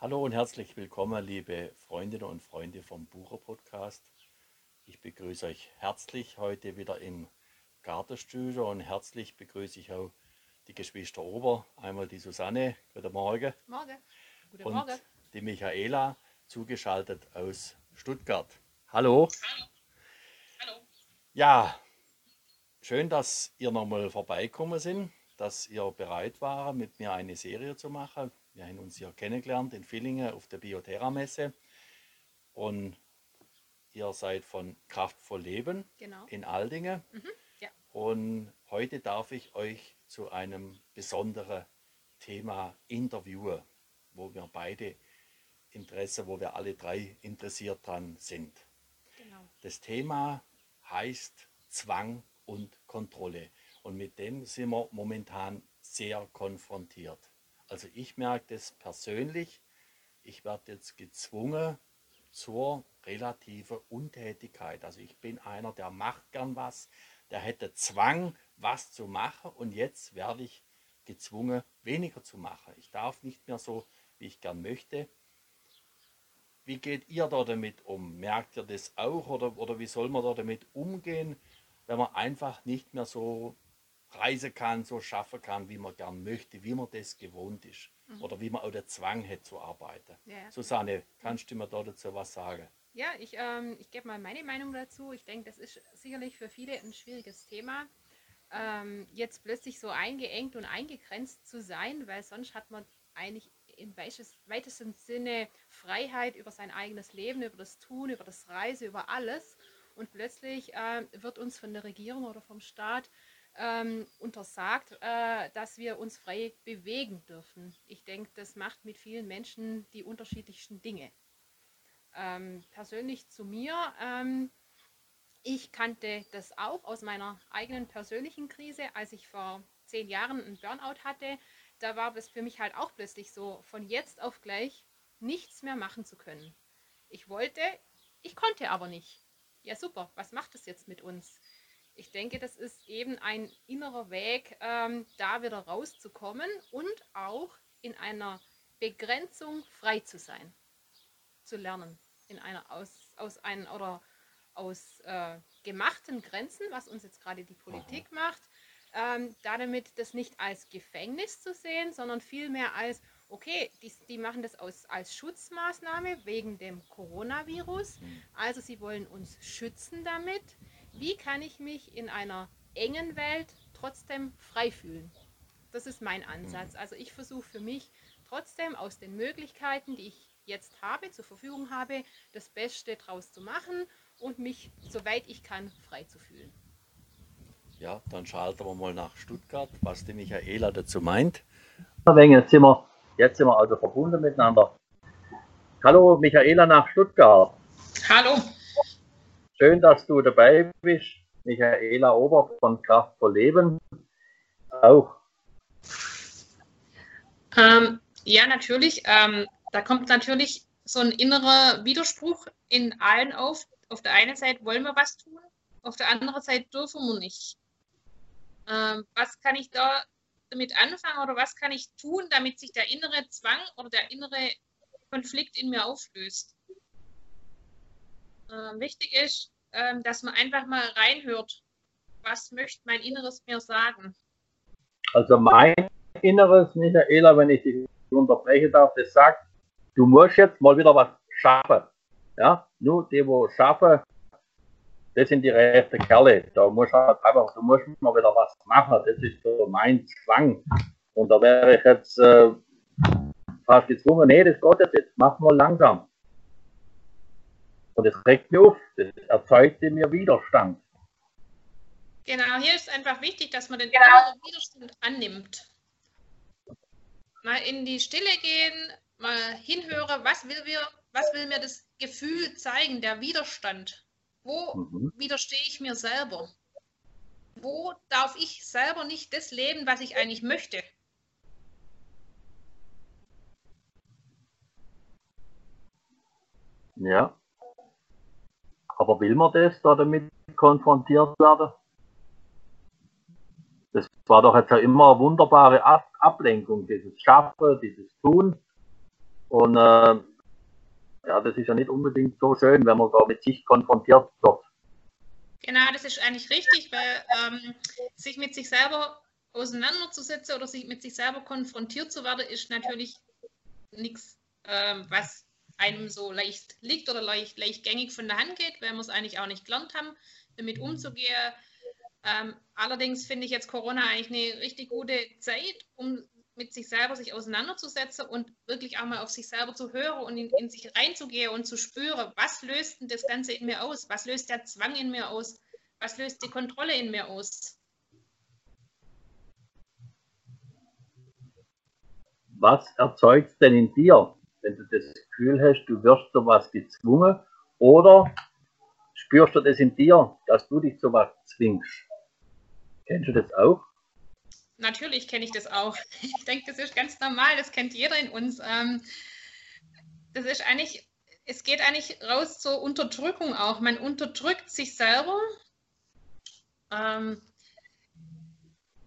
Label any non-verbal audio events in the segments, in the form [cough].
Hallo und herzlich willkommen, liebe Freundinnen und Freunde vom Bucher Podcast. Ich begrüße euch herzlich heute wieder im Gartenstudio und herzlich begrüße ich auch die Geschwister Ober, einmal die Susanne, guten Morgen. Morgen. Guten und Morgen. die Michaela, zugeschaltet aus Stuttgart. Hallo. Hallo. Ja, schön, dass ihr nochmal vorbeikommen sind, dass ihr bereit war, mit mir eine Serie zu machen. Wir haben uns hier kennengelernt in Villingen auf der Bioterra-Messe. Und ihr seid von Kraftvoll Leben Genau. in Aldingen. ja. Und heute darf ich euch zu einem besonderen Thema interviewen, wo wir beide Interesse, wo wir alle drei interessiert dran sind. Genau. Das Thema heißt Zwang und Kontrolle. Und mit dem sind wir momentan sehr konfrontiert. Also ich merke das persönlich. Ich werde jetzt gezwungen zur relativen Untätigkeit. Also ich bin einer, der macht gern was, der hätte Zwang, was zu machen und jetzt werde ich gezwungen, weniger zu machen. Ich darf nicht mehr so, wie ich gern möchte. Wie geht ihr da damit um? Merkt ihr das auch oder, oder wie soll man da damit umgehen, wenn man einfach nicht mehr so reisen kann, so schaffen kann, wie man gern möchte, wie man das gewohnt ist oder wie man auch den Zwang hat zu arbeiten? Mhm. Ja. Susanne, kannst du mir da dazu was sagen? Ja, ich, ähm, ich gebe mal meine Meinung dazu. Ich denke, das ist sicherlich für viele ein schwieriges Thema, ähm, jetzt plötzlich so eingeengt und eingegrenzt zu sein, weil sonst hat man eigentlich im weites- weitesten Sinne Freiheit über sein eigenes Leben, über das Tun, über das Reisen, über alles. Und plötzlich ähm, wird uns von der Regierung oder vom Staat ähm, untersagt, äh, dass wir uns frei bewegen dürfen. Ich denke, das macht mit vielen Menschen die unterschiedlichsten Dinge. Ähm, persönlich zu mir, ähm, ich kannte das auch aus meiner eigenen persönlichen Krise, als ich vor zehn Jahren einen Burnout hatte. Da war es für mich halt auch plötzlich so, von jetzt auf gleich nichts mehr machen zu können. Ich wollte, ich konnte aber nicht. Ja, super, was macht es jetzt mit uns? Ich denke, das ist eben ein innerer Weg, ähm, da wieder rauszukommen und auch in einer Begrenzung frei zu sein, zu lernen. In einer aus, aus einen oder aus äh, gemachten Grenzen, was uns jetzt gerade die Politik macht, ähm, damit das nicht als Gefängnis zu sehen, sondern vielmehr als, okay, die, die machen das aus, als Schutzmaßnahme wegen dem Coronavirus. Also sie wollen uns schützen damit. Wie kann ich mich in einer engen Welt trotzdem frei fühlen? Das ist mein Ansatz. Also ich versuche für mich trotzdem aus den Möglichkeiten, die ich jetzt habe, zur Verfügung habe, das Beste draus zu machen und mich, soweit ich kann, frei zu fühlen. Ja, dann schalten wir mal nach Stuttgart, was die Michaela dazu meint. Jetzt sind, wir, jetzt sind wir also verbunden miteinander. Hallo Michaela nach Stuttgart. Hallo. Schön, dass du dabei bist. Michaela Ober von Kraftvoll Leben. Auch. Ähm, ja, natürlich. Ähm, da kommt natürlich so ein innerer Widerspruch in allen auf. Auf der einen Seite wollen wir was tun, auf der anderen Seite dürfen wir nicht. Ähm, was kann ich da damit anfangen oder was kann ich tun, damit sich der innere Zwang oder der innere Konflikt in mir auflöst? Ähm, wichtig ist, ähm, dass man einfach mal reinhört, was möchte mein Inneres mir sagen. Also mein Inneres, Michaela, wenn ich dich unterbrechen darf, das sagt, du musst jetzt mal wieder was schaffen. Ja, nur die, wo schaffen, das sind die rechten Kerle. Da musst halt einfach, du musst mal wieder was machen. Das ist so mein Zwang. Und da wäre ich jetzt äh, fast gezwungen, nee, das geht jetzt. Mach mal langsam. Und das regt mich auf. Das erzeugt in mir Widerstand. Genau, hier ist einfach wichtig, dass man den inneren Widerstand annimmt. Mal in die Stille gehen, mal hinhören, was will, wir, was will mir das Gefühl zeigen, der Widerstand. Wo Mhm. widerstehe ich mir selber? Wo darf ich selber nicht das leben, was ich eigentlich möchte? Ja. Aber will man das da damit konfrontiert werden? Das war doch jetzt ja immer eine wunderbare Ab Ablenkung, dieses Schaffen, dieses Tun. Und äh, ja, das ist ja nicht unbedingt so schön, wenn man da mit sich konfrontiert wird. Genau, das ist eigentlich richtig, weil ähm, sich mit sich selber auseinanderzusetzen oder sich mit sich selber konfrontiert zu werden, ist natürlich nichts, ähm, was einem so leicht liegt oder leicht, leicht gängig von der Hand geht, weil wir es eigentlich auch nicht gelernt haben, damit umzugehen. Ähm, allerdings finde ich jetzt Corona eigentlich eine richtig gute Zeit, um mit sich selber sich auseinanderzusetzen und wirklich auch mal auf sich selber zu hören und in, in sich reinzugehen und zu spüren, was löst denn das Ganze in mir aus? Was löst der Zwang in mir aus? Was löst die Kontrolle in mir aus? Was erzeugt denn in dir, wenn du das Gefühl hast, du wirst zu was gezwungen oder spürst du das in dir, dass du dich zu was zwingst? Kennst du das auch? Natürlich kenne ich das auch. [laughs] Ich denke, das ist ganz normal, das kennt jeder in uns. Ähm, das ist eigentlich, es geht eigentlich raus zur Unterdrückung auch. Man unterdrückt sich selber. Ähm,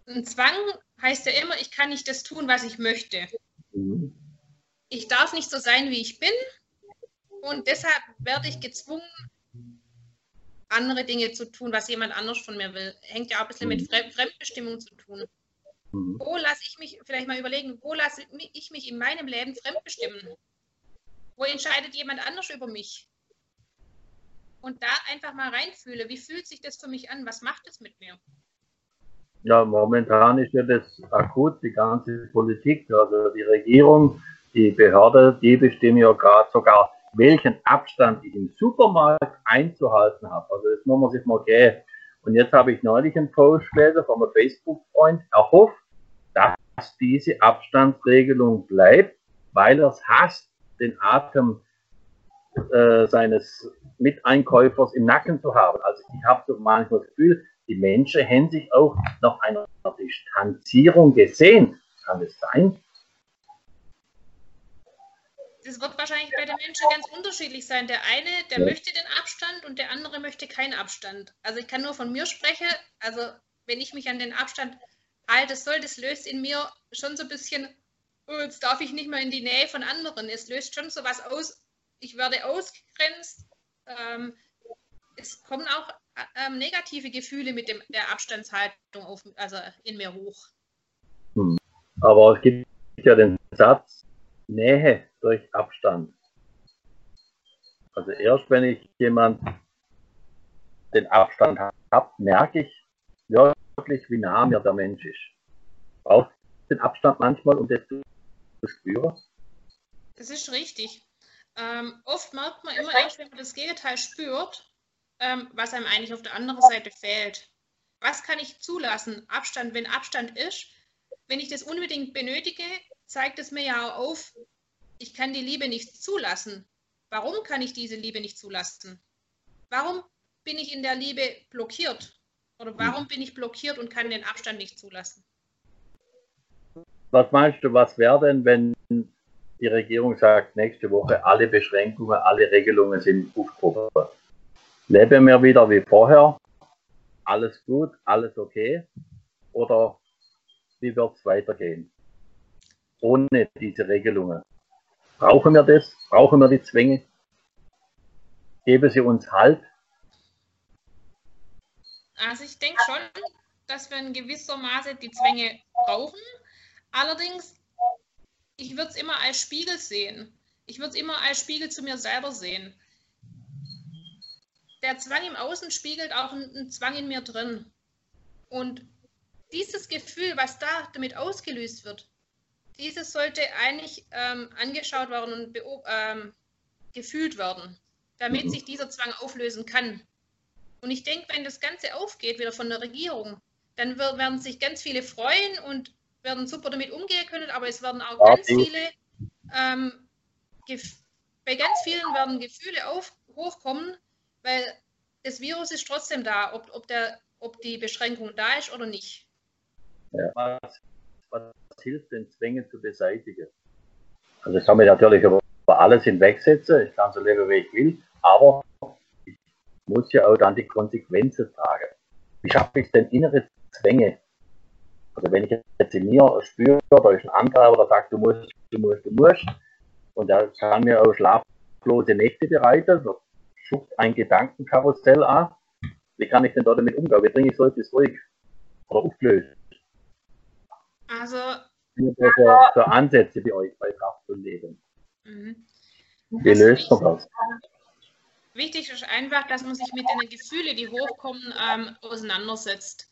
ein Zwang heißt ja immer, ich kann nicht das tun, was ich möchte. Mhm. Ich darf nicht so sein, wie ich bin. Und deshalb werde ich gezwungen, andere Dinge zu tun, was jemand anders von mir will. Hängt ja auch ein bisschen mit. Fremdbestimmung zu tun. Mhm. Wo lasse ich mich, vielleicht mal überlegen, wo lasse ich mich in meinem Leben fremdbestimmen? Wo entscheidet jemand anders über mich? Und da einfach mal reinfühle, wie fühlt sich das für mich an? Was macht es mit mir? Ja, momentan ist ja das akut, die ganze Politik, also die Regierung, die Behörde, die bestimmen ja gerade sogar, welchen Abstand ich im Supermarkt einzuhalten habe. Also das muss man sich mal gehen. Und jetzt habe ich neulich einen Post gelesen von einem Facebook-Freund, er hofft, dass diese Abstandsregelung bleibt, weil er es hasst, den Atem äh, seines Miteinkäufers im Nacken zu haben. Also ich habe so manchmal das Gefühl, die Menschen hätten sich auch nach einer Distanzierung gesehen. Kann es sein? Das wird wahrscheinlich bei den Menschen ganz unterschiedlich sein. Der eine, der ja. möchte den Abstand und der andere möchte keinen Abstand. Also ich kann nur von mir sprechen. Also wenn ich mich an den Abstand haltes soll, das löst in mir schon so ein bisschen, oh, jetzt darf ich nicht mehr in die Nähe von anderen. Es löst schon so was aus. Ich werde ausgegrenzt. Ähm, es kommen auch äh, ähm, negative Gefühle mit dem, der Abstandshaltung auf, also in mir hoch. Hm. Aber es gibt ja den Satz, Nähe durch Abstand. Also erst wenn ich jemand den Abstand habe, merke ich, ja, wirklich, wie nah mir der Mensch ist. Braucht den Abstand manchmal, um das zu spüren? Das ist richtig. Ähm, oft merkt man immer erst, wenn man das Gegenteil spürt, ähm, was einem eigentlich auf der anderen Seite fehlt. Was kann ich zulassen? Abstand, wenn Abstand ist. Wenn ich das unbedingt benötige, zeigt es mir ja auf, ich kann die Liebe nicht zulassen. Warum kann ich diese Liebe nicht zulassen? Warum bin ich in der Liebe blockiert? Oder warum bin ich blockiert und kann den Abstand nicht zulassen? Was meinst du, was wäre denn, wenn die Regierung sagt, nächste Woche alle Beschränkungen, alle Regelungen sind aufgehoben? Leben wir wieder wie vorher? Alles gut, alles okay? Oder wie wird es weitergehen? Ohne diese Regelungen. Brauchen wir das? Brauchen wir die Zwänge? Geben sie uns Halt? Also ich denke schon, dass wir in gewisser Maße die Zwänge brauchen. Allerdings, ich würde es immer als Spiegel sehen. Ich würde es immer als Spiegel zu mir selber sehen. Der Zwang im Außen spiegelt auch einen Zwang in mir drin. Und dieses Gefühl, was da damit ausgelöst wird, dieses sollte eigentlich ähm, angeschaut werden und ähm, gefühlt werden, damit mhm. sich dieser Zwang auflösen kann. Und ich denke, wenn das Ganze aufgeht, wieder von der Regierung, dann werden sich ganz viele freuen und werden super damit umgehen können, aber es werden auch ganz viele, ähm, bei ganz vielen werden Gefühle auf, hochkommen, weil das Virus ist trotzdem da, ob, ob, der, ob die Beschränkung da ist oder nicht. Ja, was, hilft den Zwängen zu beseitigen? Also ich kann mich natürlich über alles hinwegsetzen, ich kann so leben, wie ich will, aber muss ja auch dann die Konsequenzen tragen. Wie schaffe ich denn innere Zwänge? Also wenn ich jetzt in mir spüre, da ist ein anderer, der sagt, du musst, du musst, du musst, Und er kann mir auch schlaflose Nächte bereiten. So schubst ein Gedankenkarussell an. Wie kann ich denn da damit umgehen? Wie bringe ich solches ruhig oder aufgelöst? Also, für, für Ansätze bei euch bei Kraft und Leben? mhm. Wie Also löst man das? Wichtig ist einfach, dass man sich mit den Gefühlen, die hochkommen, ähm, auseinandersetzt.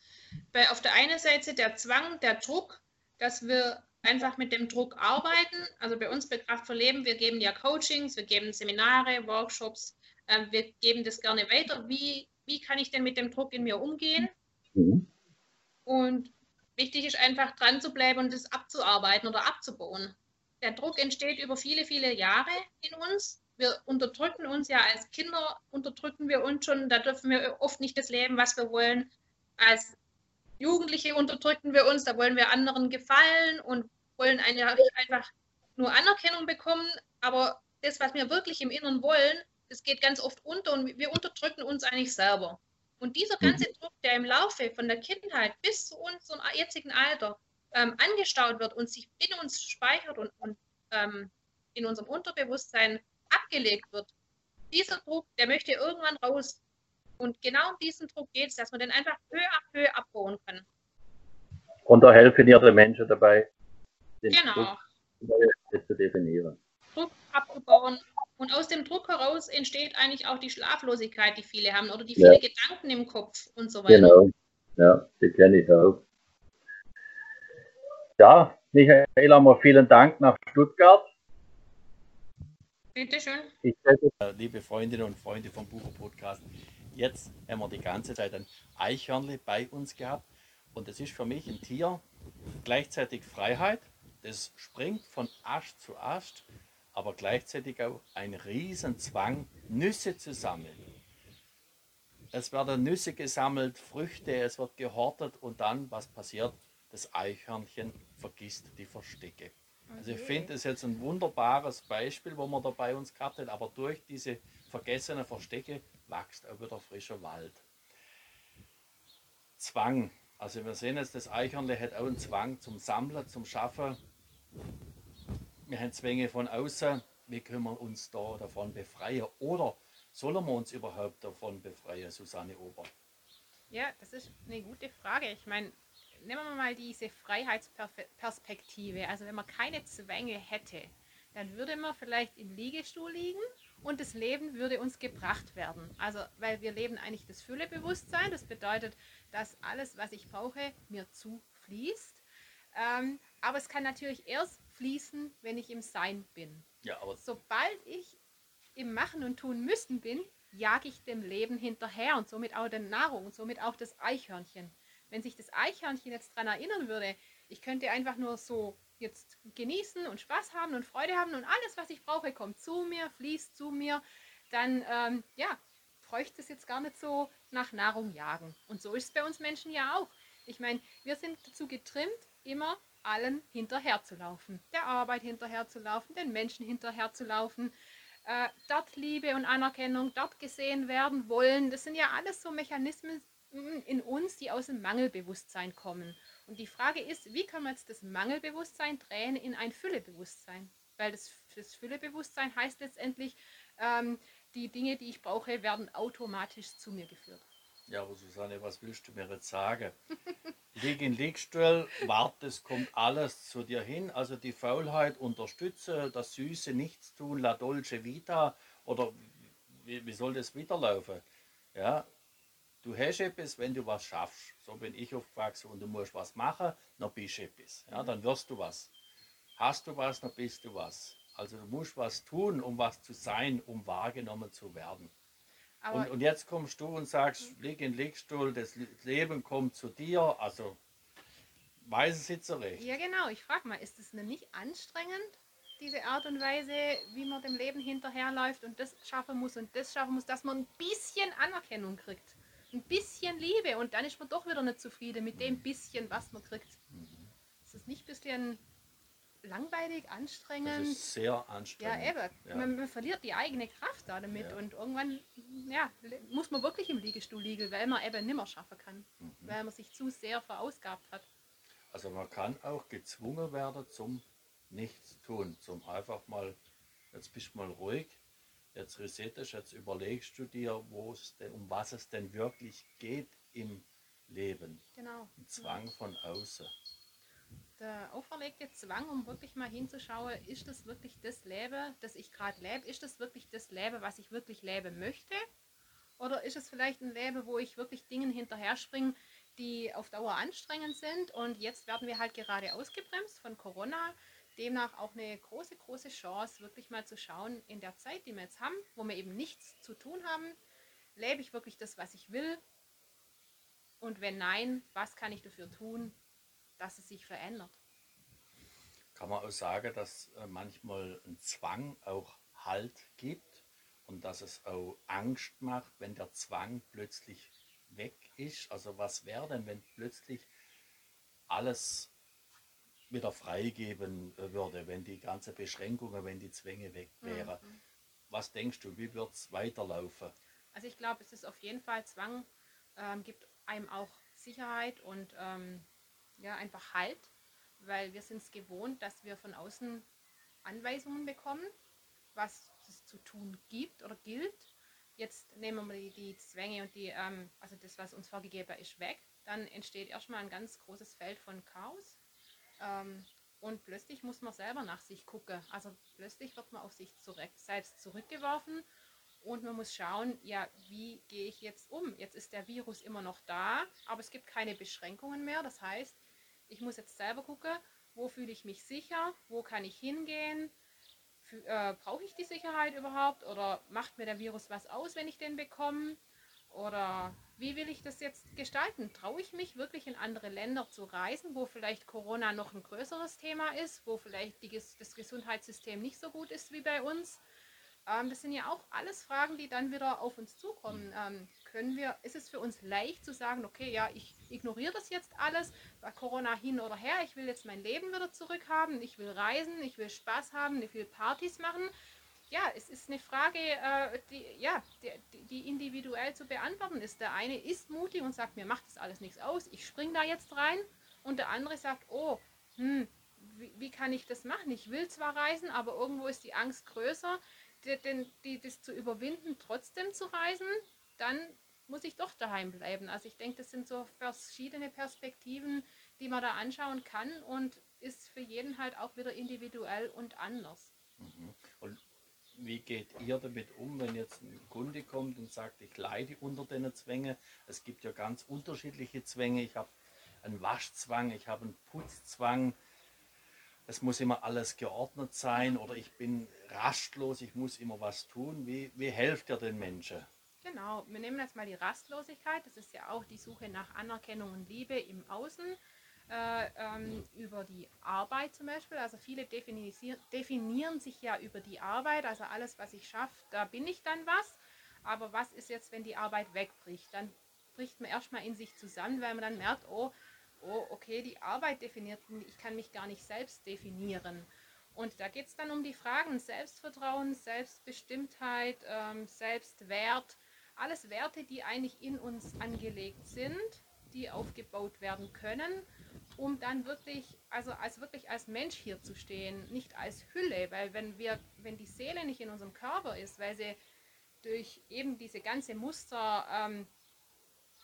Bei, auf der einen Seite der Zwang, der Druck, dass wir einfach mit dem Druck arbeiten. Also bei uns bei Kraft für Leben, wir geben ja Coachings, wir geben Seminare, Workshops, ähm, wir geben das gerne weiter. Wie, wie kann ich denn mit dem Druck in mir umgehen? Mhm. Und wichtig ist einfach dran zu bleiben und das abzuarbeiten oder abzubauen. Der Druck entsteht über viele, viele Jahre in uns. Wir unterdrücken uns ja als Kinder, unterdrücken wir uns schon, da dürfen wir oft nicht das leben, was wir wollen. Als Jugendliche unterdrücken wir uns, da wollen wir anderen gefallen und wollen eine, einfach nur Anerkennung bekommen. Aber das, was wir wirklich im Inneren wollen, das geht ganz oft unter und wir unterdrücken uns eigentlich selber. Und dieser ganze Druck, der im Laufe von der Kindheit bis zu unserem jetzigen Alter ähm, angestaut wird und sich in uns speichert und, und ähm, in unserem Unterbewusstsein abgelegt wird, dieser Druck, der möchte irgendwann raus. Und genau um diesen Druck geht es, dass man den einfach Höhe ab Höhe abbauen kann. Und da helfen ihr den Menschen dabei, den Genau. Druck zu definieren. Druck abzubauen. Und aus dem Druck heraus entsteht eigentlich auch die Schlaflosigkeit, die viele haben, oder die Ja. viele Gedanken im Kopf und so weiter. Genau. Ja, die kenne ich auch. Ja, Michael, einmal vielen Dank nach Stuttgart. Bitte schön. Äh, Liebe Freundinnen und Freunde vom Bucher Podcast, jetzt haben wir die ganze Zeit ein Eichhörnli bei uns gehabt und das ist für mich ein Tier, gleichzeitig Freiheit, das springt von Ast zu Ast, aber gleichzeitig auch ein Riesenzwang, Nüsse zu sammeln. Es werden Nüsse gesammelt, Früchte, es wird gehortet und dann, was passiert? Das Eichhörnchen vergisst die Verstecke. Also ich finde das jetzt ein wunderbares Beispiel, wo man da bei uns gehabt hat, aber durch diese vergessenen Verstecke wächst auch wieder frischer Wald. Zwang. Also wir sehen jetzt, das Eichhörnle hat auch einen Zwang zum Sammeln, zum Schaffen. Wir haben Zwänge von außen. Wie können wir uns da davon befreien? Oder sollen wir uns überhaupt davon befreien, Susanne Ober? Ja, das ist eine gute Frage. Ich meine, nehmen wir mal diese Freiheitsperspektive. Also wenn man keine Zwänge hätte, dann würde man vielleicht im Liegestuhl liegen und das Leben würde uns gebracht werden. Also weil wir leben eigentlich das Füllebewusstsein. Das bedeutet, dass alles, was ich brauche, mir zufließt. Ähm, aber es kann natürlich erst fließen, wenn ich im Sein bin. Ja, aber Sobald ich im Machen und Tun müssen bin, jage ich dem Leben hinterher und somit auch der Nahrung und somit auch das Eichhörnchen. Wenn sich das Eichhörnchen jetzt daran erinnern würde, ich könnte einfach nur so jetzt genießen und Spaß haben und Freude haben und alles, was ich brauche, kommt zu mir, fließt zu mir, dann ähm, ja, bräuchte es jetzt gar nicht so nach Nahrung jagen. Und so ist es bei uns Menschen ja auch. Ich meine, wir sind dazu getrimmt, immer allen hinterher zu laufen. Der Arbeit hinterher zu laufen, den Menschen hinterher zu laufen. Äh, dort Liebe und Anerkennung, dort gesehen werden wollen. Das sind ja alles so Mechanismen in uns, die aus dem Mangelbewusstsein kommen. Und die Frage ist, wie können wir jetzt das Mangelbewusstsein drehen in ein Füllebewusstsein? Weil das, das Füllebewusstsein heißt letztendlich, ähm, die Dinge, die ich brauche, werden automatisch zu mir geführt. Ja, aber Susanne, was willst du mir jetzt sagen? [laughs] Lieg in Liegstuhl, wart, es kommt alles zu dir hin. Also die Faulheit unterstütze, das Süße Nichtstun, la dolce vita. Oder wie, wie soll das weiterlaufen? Ja, du hast etwas, wenn du was schaffst. So bin ich aufgewachsen und du musst was machen, dann bist du etwas. Ja, dann wirst du was. Hast du was, dann bist du was. Also du musst was tun, um was zu sein, um wahrgenommen zu werden. Und, und jetzt kommst du und sagst, lieg in Liegstuhl, das Leben kommt zu dir. Also, weiß es jetzt so recht. Ja, genau. Ich frage mal, ist es nicht anstrengend, diese Art und Weise, wie man dem Leben hinterherläuft und das schaffen muss und das schaffen muss, dass man ein bisschen Anerkennung kriegt? Ein bisschen Liebe und dann ist man doch wieder nicht zufrieden mit dem bisschen, was man kriegt. Ist es nicht ein bisschen langweilig, Das anstrengend? ist sehr Ja, anstrengend. eben. Ja. Man, man verliert die eigene Kraft da damit Ja. und irgendwann ja, muss man wirklich im Liegestuhl liegen, weil man eben nimmer schaffen kann, Mhm. weil man sich zu sehr verausgabt hat. Also man kann auch gezwungen werden zum Nichtstun, zum einfach mal jetzt bist du mal ruhig, jetzt resettest, jetzt überlegst du dir, wo es denn, um was es denn wirklich geht im Leben. Genau. Ein Zwang von außen. Der auferlegte Zwang, um wirklich mal hinzuschauen, ist das wirklich das Leben, das ich gerade lebe? Ist das wirklich das Leben, was ich wirklich leben möchte? Oder ist es vielleicht ein Leben, wo ich wirklich Dingen hinterher springe, die auf Dauer anstrengend sind? Und jetzt werden wir halt gerade ausgebremst von Corona. Demnach auch eine große, große Chance, wirklich mal zu schauen, in der Zeit, die wir jetzt haben, wo wir eben nichts zu tun haben, lebe ich wirklich das, was ich will? Und wenn nein, was kann ich dafür tun, dass es sich verändert? Kann man auch sagen, dass äh, manchmal ein Zwang auch Halt gibt und dass es auch Angst macht, wenn der Zwang plötzlich weg ist. Also was wäre denn, wenn plötzlich alles wieder freigeben äh, würde, wenn die ganze Beschränkungen, wenn die Zwänge weg wären? Mhm. Was denkst du, wie wird es weiterlaufen? Also ich glaube, es ist auf jeden Fall Zwang, ähm, gibt einem auch Sicherheit und ähm, ja, einfach Halt, weil wir sind es gewohnt, dass wir von außen Anweisungen bekommen, was es zu tun gibt oder gilt. Jetzt nehmen wir die, die Zwänge und die, ähm, also das, was uns vorgegeben ist, weg. Dann entsteht erstmal ein ganz großes Feld von Chaos. Ähm, und plötzlich muss man selber nach sich gucken. Also plötzlich wird man auf sich zurück, selbst zurückgeworfen und man muss schauen, ja, wie gehe ich jetzt um? Jetzt ist der Virus immer noch da, aber es gibt keine Beschränkungen mehr. Das heißt, ich muss jetzt selber gucken, wo fühle ich mich sicher, wo kann ich hingehen, äh, brauche ich die Sicherheit überhaupt oder macht mir der Virus was aus, wenn ich den bekomme? Oder wie will ich das jetzt gestalten? Traue ich mich wirklich in andere Länder zu reisen, wo vielleicht Corona noch ein größeres Thema ist, wo vielleicht die, das Gesundheitssystem nicht so gut ist wie bei uns? Ähm, das sind ja auch alles Fragen, die dann wieder auf uns zukommen. Ähm, können wir, ist es für uns leicht zu sagen, okay, ja, ich ignoriere das jetzt alles, bei Corona hin oder her, ich will jetzt mein Leben wieder zurückhaben, ich will reisen, ich will Spaß haben, ich will Partys machen. Ja, es ist eine Frage, äh, die, ja, die, die individuell zu beantworten ist. Der eine ist mutig und sagt, mir macht das alles nichts aus, ich spring da jetzt rein. Und der andere sagt, oh, hm, wie, wie kann ich das machen? Ich will zwar reisen, aber irgendwo ist die Angst größer den, die, das zu überwinden, trotzdem zu reisen, dann muss ich doch daheim bleiben. Also ich denke, das sind so verschiedene Perspektiven, die man da anschauen kann und ist für jeden halt auch wieder individuell und anders. Mhm. Und wie geht ihr damit um, wenn jetzt ein Kunde kommt und sagt, ich leide unter den Zwängen? Es gibt ja ganz unterschiedliche Zwänge. Ich habe einen Waschzwang, ich habe einen Putzzwang. Es muss immer alles geordnet sein oder ich bin rastlos, ich muss immer was tun. Wie, wie helft ihr den Menschen? Genau, wir nehmen jetzt mal die Rastlosigkeit. Das ist ja auch die Suche nach Anerkennung und Liebe im Außen. Äh, ähm, über die Arbeit zum Beispiel. Also viele definieren sich ja über die Arbeit. Also alles, was ich schaffe, da bin ich dann was. Aber was ist jetzt, wenn die Arbeit wegbricht? Dann bricht man erstmal in sich zusammen, weil man dann merkt, oh, oh, okay, die Arbeit definiert, mich, ich kann mich gar nicht selbst definieren. Und da geht es dann um die Fragen Selbstvertrauen, Selbstbestimmtheit, ähm, Selbstwert, alles Werte, die eigentlich in uns angelegt sind, die aufgebaut werden können, um dann wirklich, also als wirklich als Mensch hier zu stehen, nicht als Hülle, weil wenn wir, wenn die Seele nicht in unserem Körper ist, weil sie durch eben diese ganze Muster, ähm,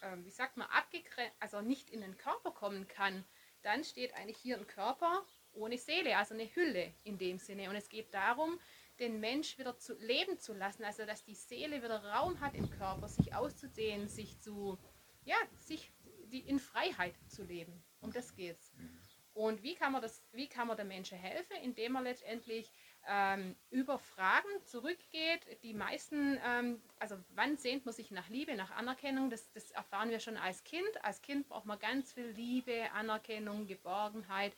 ähm, wie sagt man, abgegrenzt, also nicht in den Körper kommen kann, dann steht eigentlich hier ein Körper ohne Seele, also eine Hülle in dem Sinne. Und es geht darum, den Mensch wieder zu leben zu lassen, also dass die Seele wieder Raum hat im Körper, sich auszudehnen, sich zu, ja, sich die in Freiheit zu leben. Um das geht's. Und wie kann man das, wie kann man den Menschen helfen, indem man letztendlich ähm, über Fragen zurückgeht. Die meisten, ähm, also wann sehnt man sich nach Liebe, nach Anerkennung? Das, das erfahren wir schon als Kind. Als Kind braucht man ganz viel Liebe, Anerkennung, Geborgenheit.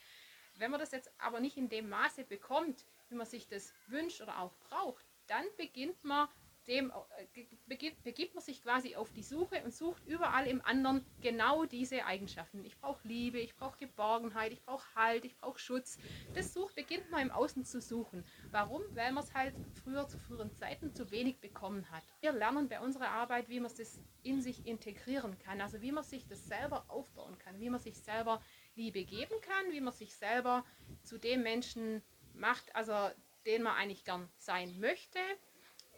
Wenn man das jetzt aber nicht in dem Maße bekommt, wie man sich das wünscht oder auch braucht, dann beginnt man dem, äh, beginnt, begibt man sich quasi auf die Suche und sucht überall im anderen genau diese Eigenschaften. Ich brauche Liebe, ich brauche Geborgenheit, ich brauche Halt, ich brauche Schutz. Das sucht, beginnt man im Außen zu suchen. Warum? Weil man es halt früher zu früheren Zeiten zu wenig bekommen hat. Wir lernen bei unserer Arbeit, wie man das in sich integrieren kann, also wie man sich das selber aufbauen kann, wie man sich selber Liebe geben kann, wie man sich selber zu dem Menschen macht, also den man eigentlich gern sein möchte.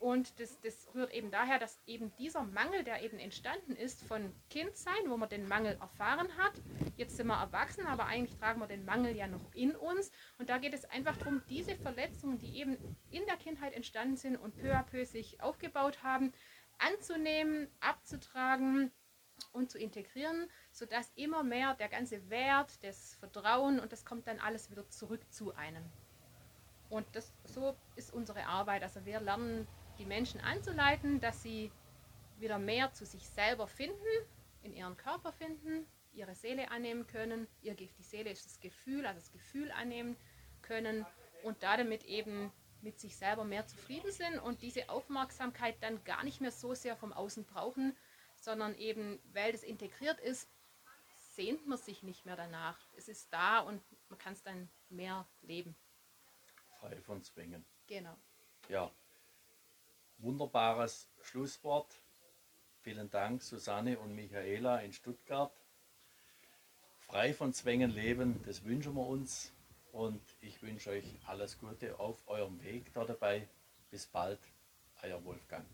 Und das, das rührt eben daher, dass eben dieser Mangel, der eben entstanden ist von Kindsein, wo man den Mangel erfahren hat, jetzt sind wir erwachsen, aber eigentlich tragen wir den Mangel ja noch in uns. Und da geht es einfach darum, diese Verletzungen, die eben in der Kindheit entstanden sind und peu à peu sich aufgebaut haben, anzunehmen, abzutragen und zu integrieren, sodass immer mehr der ganze Wert, das Vertrauen und das kommt dann alles wieder zurück zu einem. Und das, so ist unsere Arbeit. Also wir lernen die Menschen anzuleiten, dass sie wieder mehr zu sich selber finden, in ihren Körper finden, ihre Seele annehmen können. Ihr, die Seele ist das Gefühl, also das Gefühl annehmen können und damit eben mit sich selber mehr zufrieden sind und diese Aufmerksamkeit dann gar nicht mehr so sehr vom Außen brauchen, sondern eben, weil das integriert ist, sehnt man sich nicht mehr danach. Es ist da und man kann es dann mehr leben. Frei von Zwängen. Genau. Ja, wunderbares Schlusswort. Vielen Dank, Susanne und Michaela in Stuttgart. Frei von Zwängen leben, das wünschen wir uns. Und ich wünsche euch alles Gute auf eurem Weg da dabei. Bis bald, euer Wolfgang.